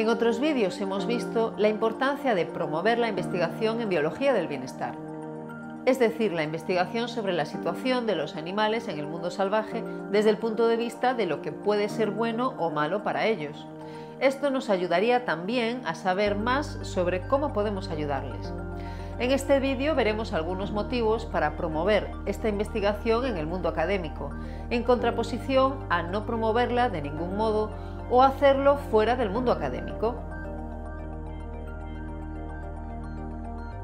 En otros vídeos hemos visto la importancia de promover la investigación en biología del bienestar, es decir, la investigación sobre la situación de los animales en el mundo salvaje desde el punto de vista de lo que puede ser bueno o malo para ellos. Esto nos ayudaría también a saber más sobre cómo podemos ayudarles. En este vídeo veremos algunos motivos para promover esta investigación en el mundo académico, en contraposición a no promoverla de ningún modo o hacerlo fuera del mundo académico.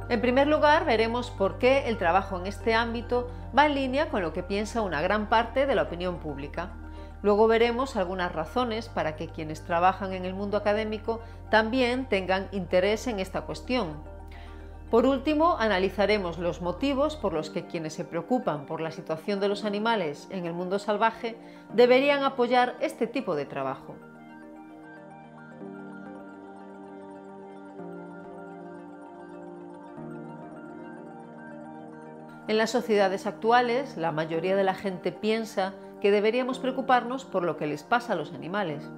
En primer lugar, veremos por qué el trabajo en este ámbito va en línea con lo que piensa una gran parte de la opinión pública. Luego veremos algunas razones para que quienes trabajan en el mundo académico también tengan interés en esta cuestión, por último, analizaremos los motivos por los que quienes se preocupan por la situación de los animales en el mundo salvaje deberían apoyar este tipo de trabajo. En las sociedades actuales, la mayoría de la gente piensa que deberíamos preocuparnos por lo que les pasa a los animales.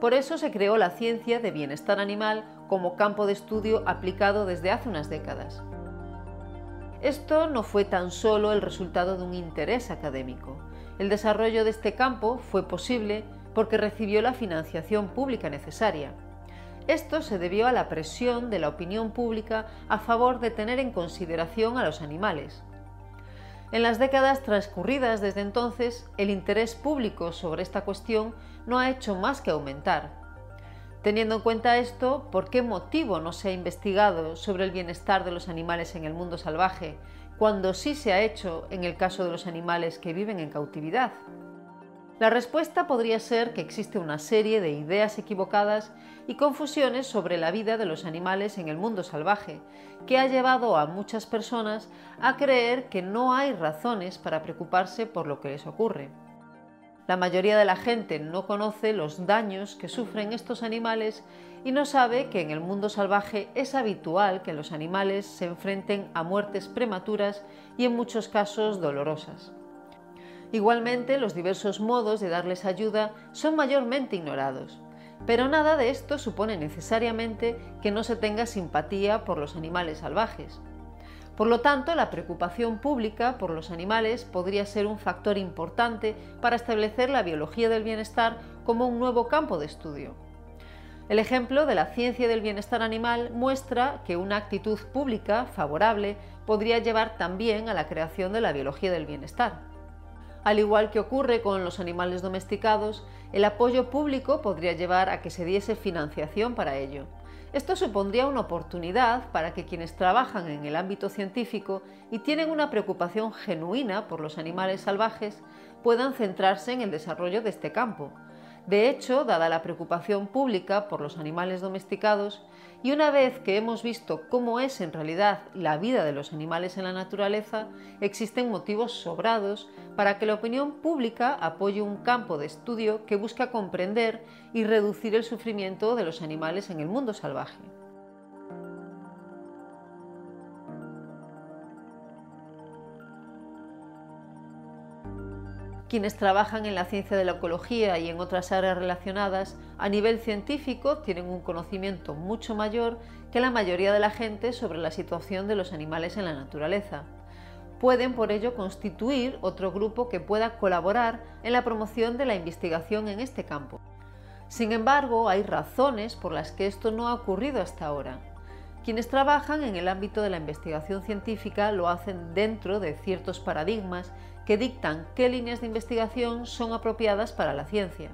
Por eso se creó la ciencia de bienestar animal como campo de estudio aplicado desde hace unas décadas. Esto no fue tan solo el resultado de un interés académico. El desarrollo de este campo fue posible porque recibió la financiación pública necesaria. Esto se debió a la presión de la opinión pública a favor de tener en consideración a los animales. En las décadas transcurridas desde entonces, el interés público sobre esta cuestión no ha hecho más que aumentar. Teniendo en cuenta esto, ¿por qué motivo no se ha investigado sobre el bienestar de los animales en el mundo salvaje, cuando sí se ha hecho en el caso de los animales que viven en cautividad? La respuesta podría ser que existe una serie de ideas equivocadas y confusiones sobre la vida de los animales en el mundo salvaje, que ha llevado a muchas personas a creer que no hay razones para preocuparse por lo que les ocurre. La mayoría de la gente no conoce los daños que sufren estos animales y no sabe que en el mundo salvaje es habitual que los animales se enfrenten a muertes prematuras y en muchos casos dolorosas. Igualmente, los diversos modos de darles ayuda son mayormente ignorados, pero nada de esto supone necesariamente que no se tenga simpatía por los animales salvajes. Por lo tanto, la preocupación pública por los animales podría ser un factor importante para establecer la biología del bienestar como un nuevo campo de estudio. El ejemplo de la ciencia del bienestar animal muestra que una actitud pública favorable podría llevar también a la creación de la biología del bienestar. Al igual que ocurre con los animales domesticados, el apoyo público podría llevar a que se diese financiación para ello. Esto supondría una oportunidad para que quienes trabajan en el ámbito científico y tienen una preocupación genuina por los animales salvajes puedan centrarse en el desarrollo de este campo. De hecho, dada la preocupación pública por los animales domesticados, y una vez que hemos visto cómo es en realidad la vida de los animales en la naturaleza, existen motivos sobrados para que la opinión pública apoye un campo de estudio que busca comprender y reducir el sufrimiento de los animales en el mundo salvaje. Quienes trabajan en la ciencia de la ecología y en otras áreas relacionadas, a nivel científico tienen un conocimiento mucho mayor que la mayoría de la gente sobre la situación de los animales en la naturaleza. Pueden por ello constituir otro grupo que pueda colaborar en la promoción de la investigación en este campo. Sin embargo, hay razones por las que esto no ha ocurrido hasta ahora. Quienes trabajan en el ámbito de la investigación científica lo hacen dentro de ciertos paradigmas que dictan qué líneas de investigación son apropiadas para la ciencia.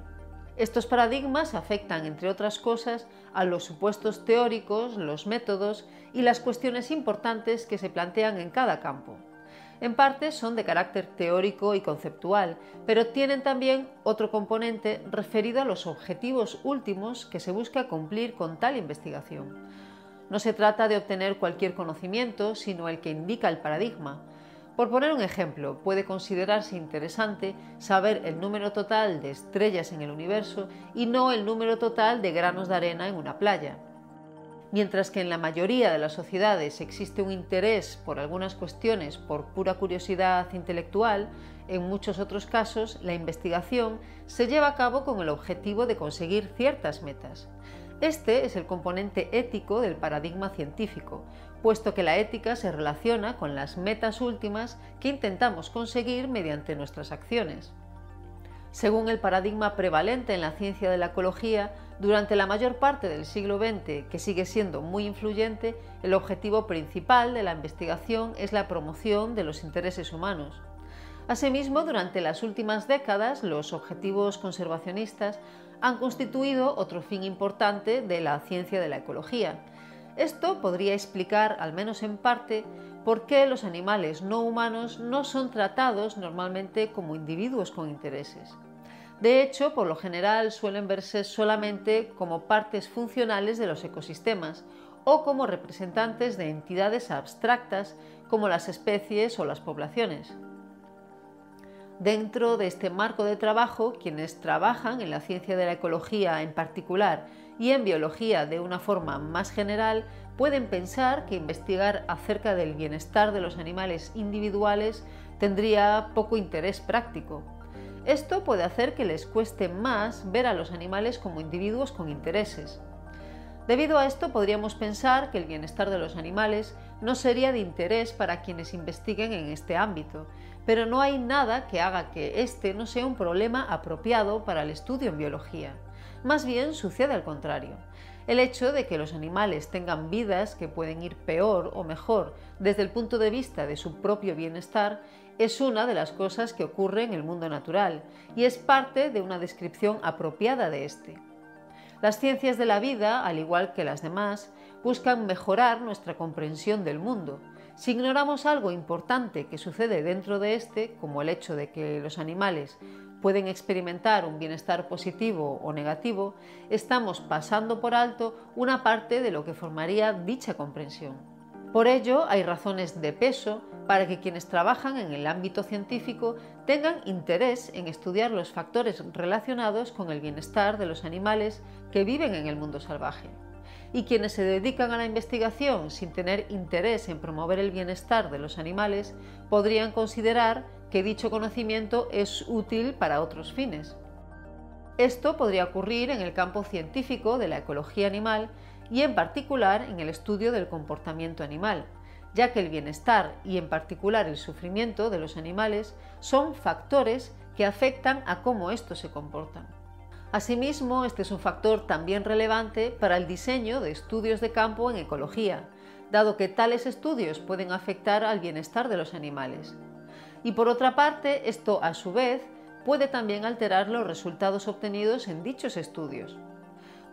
Estos paradigmas afectan, entre otras cosas, a los supuestos teóricos, los métodos y las cuestiones importantes que se plantean en cada campo. En parte son de carácter teórico y conceptual, pero tienen también otro componente referido a los objetivos últimos que se busca cumplir con tal investigación. No se trata de obtener cualquier conocimiento, sino el que indica el paradigma, por poner un ejemplo, puede considerarse interesante saber el número total de estrellas en el universo y no el número total de granos de arena en una playa. Mientras que en la mayoría de las sociedades existe un interés por algunas cuestiones por pura curiosidad intelectual, en muchos otros casos la investigación se lleva a cabo con el objetivo de conseguir ciertas metas. Este es el componente ético del paradigma científico, puesto que la ética se relaciona con las metas últimas que intentamos conseguir mediante nuestras acciones. Según el paradigma prevalente en la ciencia de la ecología, durante la mayor parte del siglo XX, que sigue siendo muy influyente, el objetivo principal de la investigación es la promoción de los intereses humanos. Asimismo, durante las últimas décadas, los objetivos conservacionistas han constituido otro fin importante de la ciencia de la ecología. Esto podría explicar, al menos en parte, por qué los animales no humanos no son tratados normalmente como individuos con intereses. De hecho, por lo general suelen verse solamente como partes funcionales de los ecosistemas o como representantes de entidades abstractas como las especies o las poblaciones. Dentro de este marco de trabajo, quienes trabajan en la ciencia de la ecología en particular y en biología de una forma más general, pueden pensar que investigar acerca del bienestar de los animales individuales tendría poco interés práctico. Esto puede hacer que les cueste más ver a los animales como individuos con intereses. Debido a esto podríamos pensar que el bienestar de los animales no sería de interés para quienes investiguen en este ámbito, pero no hay nada que haga que este no sea un problema apropiado para el estudio en biología. Más bien sucede al contrario. El hecho de que los animales tengan vidas que pueden ir peor o mejor desde el punto de vista de su propio bienestar es una de las cosas que ocurre en el mundo natural y es parte de una descripción apropiada de este. Las ciencias de la vida, al igual que las demás, buscan mejorar nuestra comprensión del mundo, si ignoramos algo importante que sucede dentro de este, como el hecho de que los animales pueden experimentar un bienestar positivo o negativo, estamos pasando por alto una parte de lo que formaría dicha comprensión. Por ello, hay razones de peso para que quienes trabajan en el ámbito científico tengan interés en estudiar los factores relacionados con el bienestar de los animales que viven en el mundo salvaje y quienes se dedican a la investigación sin tener interés en promover el bienestar de los animales podrían considerar que dicho conocimiento es útil para otros fines. Esto podría ocurrir en el campo científico de la ecología animal y en particular en el estudio del comportamiento animal, ya que el bienestar y en particular el sufrimiento de los animales son factores que afectan a cómo estos se comportan. Asimismo, este es un factor también relevante para el diseño de estudios de campo en ecología, dado que tales estudios pueden afectar al bienestar de los animales. Y por otra parte, esto a su vez puede también alterar los resultados obtenidos en dichos estudios.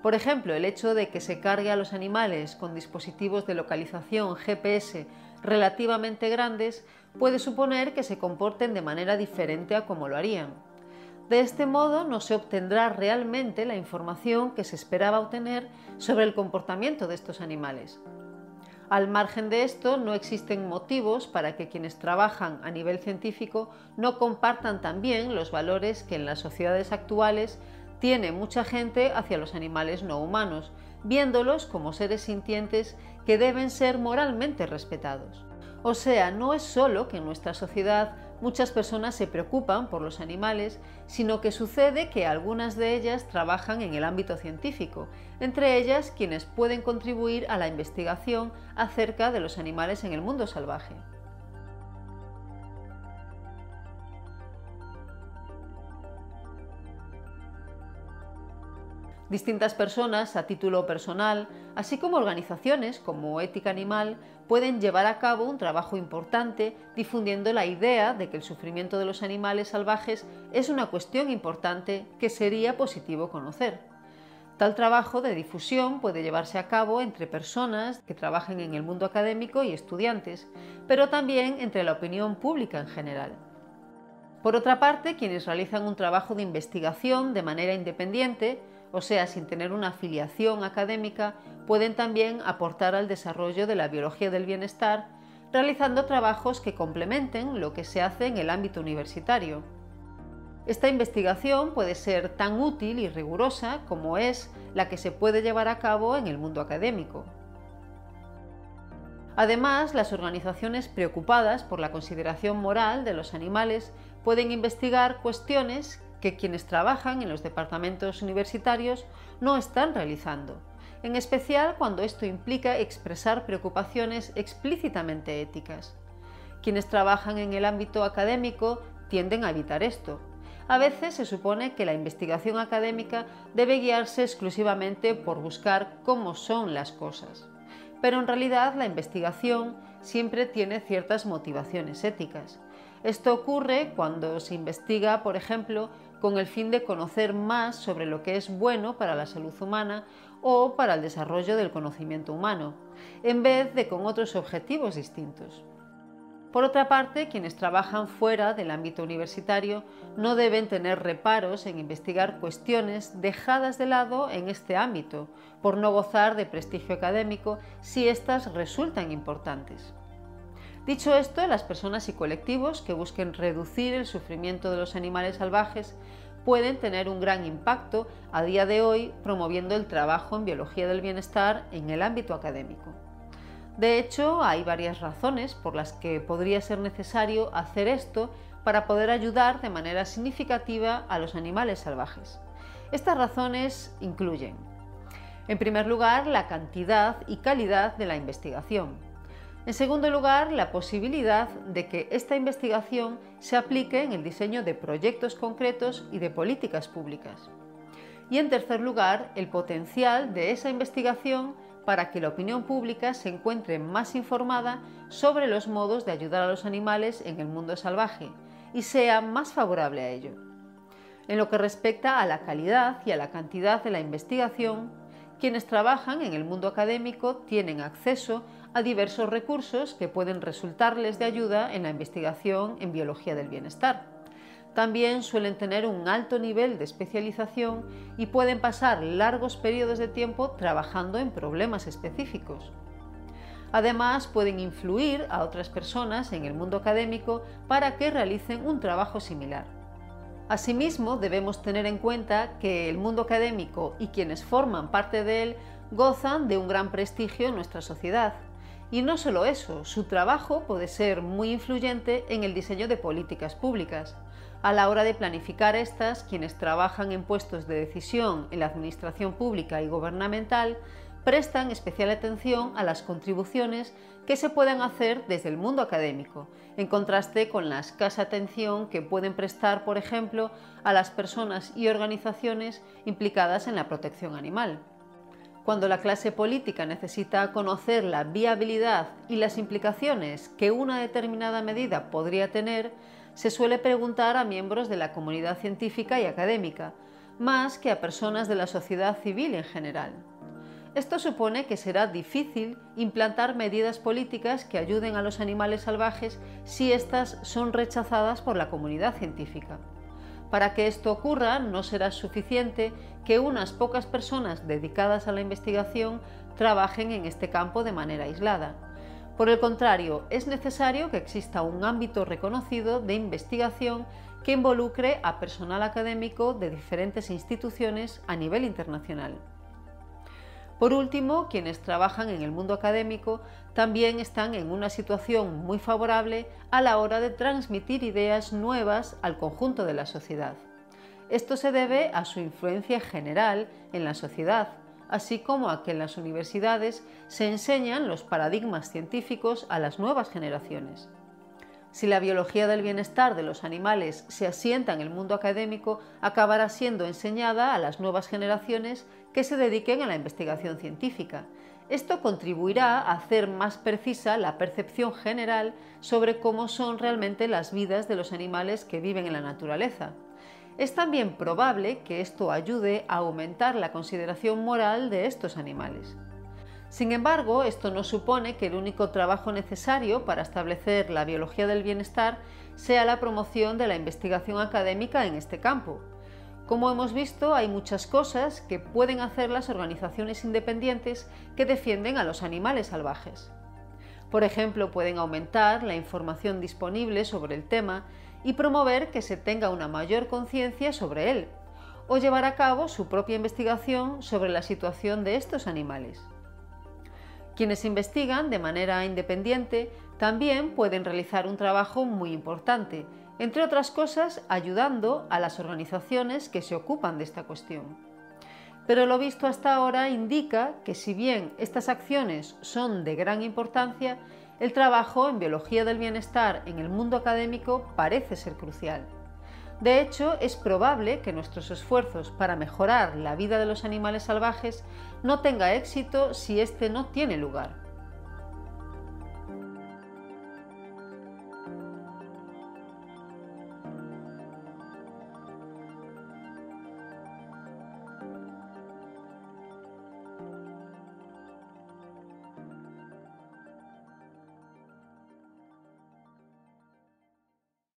Por ejemplo, el hecho de que se cargue a los animales con dispositivos de localización GPS relativamente grandes puede suponer que se comporten de manera diferente a como lo harían. De este modo no se obtendrá realmente la información que se esperaba obtener sobre el comportamiento de estos animales. Al margen de esto, no existen motivos para que quienes trabajan a nivel científico no compartan también los valores que en las sociedades actuales tiene mucha gente hacia los animales no humanos, viéndolos como seres sintientes que deben ser moralmente respetados. O sea, no es solo que en nuestra sociedad muchas personas se preocupan por los animales, sino que sucede que algunas de ellas trabajan en el ámbito científico, entre ellas quienes pueden contribuir a la investigación acerca de los animales en el mundo salvaje. Distintas personas a título personal, así como organizaciones como Ética Animal, pueden llevar a cabo un trabajo importante difundiendo la idea de que el sufrimiento de los animales salvajes es una cuestión importante que sería positivo conocer. Tal trabajo de difusión puede llevarse a cabo entre personas que trabajen en el mundo académico y estudiantes, pero también entre la opinión pública en general. Por otra parte, quienes realizan un trabajo de investigación de manera independiente o sea, sin tener una afiliación académica, pueden también aportar al desarrollo de la biología del bienestar, realizando trabajos que complementen lo que se hace en el ámbito universitario. Esta investigación puede ser tan útil y rigurosa como es la que se puede llevar a cabo en el mundo académico. Además, las organizaciones preocupadas por la consideración moral de los animales pueden investigar cuestiones que quienes trabajan en los departamentos universitarios no están realizando. en especial cuando esto implica expresar preocupaciones explícitamente éticas. Quienes trabajan en el ámbito académico tienden a evitar esto. A veces se supone que la investigación académica debe guiarse exclusivamente por buscar cómo son las cosas. Pero en realidad la investigación siempre tiene ciertas motivaciones éticas. Esto ocurre cuando se investiga, por ejemplo, con el fin de conocer más sobre lo que es bueno para la salud humana o para el desarrollo del conocimiento humano, en vez de con otros objetivos distintos. Por otra parte, quienes trabajan fuera del ámbito universitario no deben tener reparos en investigar cuestiones dejadas de lado en este ámbito, por no gozar de prestigio académico si éstas resultan importantes. Dicho esto, las personas y colectivos que busquen reducir el sufrimiento de los animales salvajes pueden tener un gran impacto a día de hoy promoviendo el trabajo en biología del bienestar en el ámbito académico. De hecho, hay varias razones por las que podría ser necesario hacer esto para poder ayudar de manera significativa a los animales salvajes. Estas razones incluyen, en primer lugar, la cantidad y calidad de la investigación. En segundo lugar, la posibilidad de que esta investigación se aplique en el diseño de proyectos concretos y de políticas públicas. Y en tercer lugar, el potencial de esa investigación para que la opinión pública se encuentre más informada sobre los modos de ayudar a los animales en el mundo salvaje y sea más favorable a ello. En lo que respecta a la calidad y a la cantidad de la investigación, quienes trabajan en el mundo académico tienen acceso a diversos recursos que pueden resultarles de ayuda en la investigación en biología del bienestar también suelen tener un alto nivel de especialización y pueden pasar largos periodos de tiempo trabajando en problemas específicos. Además, pueden influir a otras personas en el mundo académico para que realicen un trabajo similar. Asimismo, debemos tener en cuenta que el mundo académico y quienes forman parte de él gozan de un gran prestigio en nuestra sociedad. Y no solo eso, su trabajo puede ser muy influyente en el diseño de políticas públicas. A la hora de planificar estas, quienes trabajan en puestos de decisión en la administración pública y gubernamental prestan especial atención a las contribuciones que se puedan hacer desde el mundo académico, en contraste con la escasa atención que pueden prestar, por ejemplo, a las personas y organizaciones implicadas en la protección animal. Cuando la clase política necesita conocer la viabilidad y las implicaciones que una determinada medida podría tener, se suele preguntar a miembros de la comunidad científica y académica, más que a personas de la sociedad civil en general. Esto supone que será difícil implantar medidas políticas que ayuden a los animales salvajes si éstas son rechazadas por la comunidad científica. Para que esto ocurra, no será suficiente que unas pocas personas dedicadas a la investigación trabajen en este campo de manera aislada. Por el contrario, es necesario que exista un ámbito reconocido de investigación que involucre a personal académico de diferentes instituciones a nivel internacional. Por último, quienes trabajan en el mundo académico también están en una situación muy favorable a la hora de transmitir ideas nuevas al conjunto de la sociedad. Esto se debe a su influencia general en la sociedad, así como a que en las universidades se enseñan los paradigmas científicos a las nuevas generaciones. Si la biología del bienestar de los animales se asienta en el mundo académico, acabará siendo enseñada a las nuevas generaciones que se dediquen a la investigación científica. Esto contribuirá a hacer más precisa la percepción general sobre cómo son realmente las vidas de los animales que viven en la naturaleza. Es también probable que esto ayude a aumentar la consideración moral de estos animales. Sin embargo, esto no supone que el único trabajo necesario para establecer la biología del bienestar sea la promoción de la investigación académica en este campo. Como hemos visto, hay muchas cosas que pueden hacer las organizaciones independientes que defienden a los animales salvajes. Por ejemplo, pueden aumentar la información disponible sobre el tema y promover que se tenga una mayor conciencia sobre él, o llevar a cabo su propia investigación sobre la situación de estos animales. Quienes investigan de manera independiente también pueden realizar un trabajo muy importante, entre otras cosas ayudando a las organizaciones que se ocupan de esta cuestión. pero lo visto hasta ahora indica que si bien estas acciones son de gran importancia, el trabajo en biología del bienestar en el mundo académico parece ser crucial. De hecho, es probable que nuestros esfuerzos para mejorar la vida de los animales salvajes no tenga éxito si éste no tiene lugar.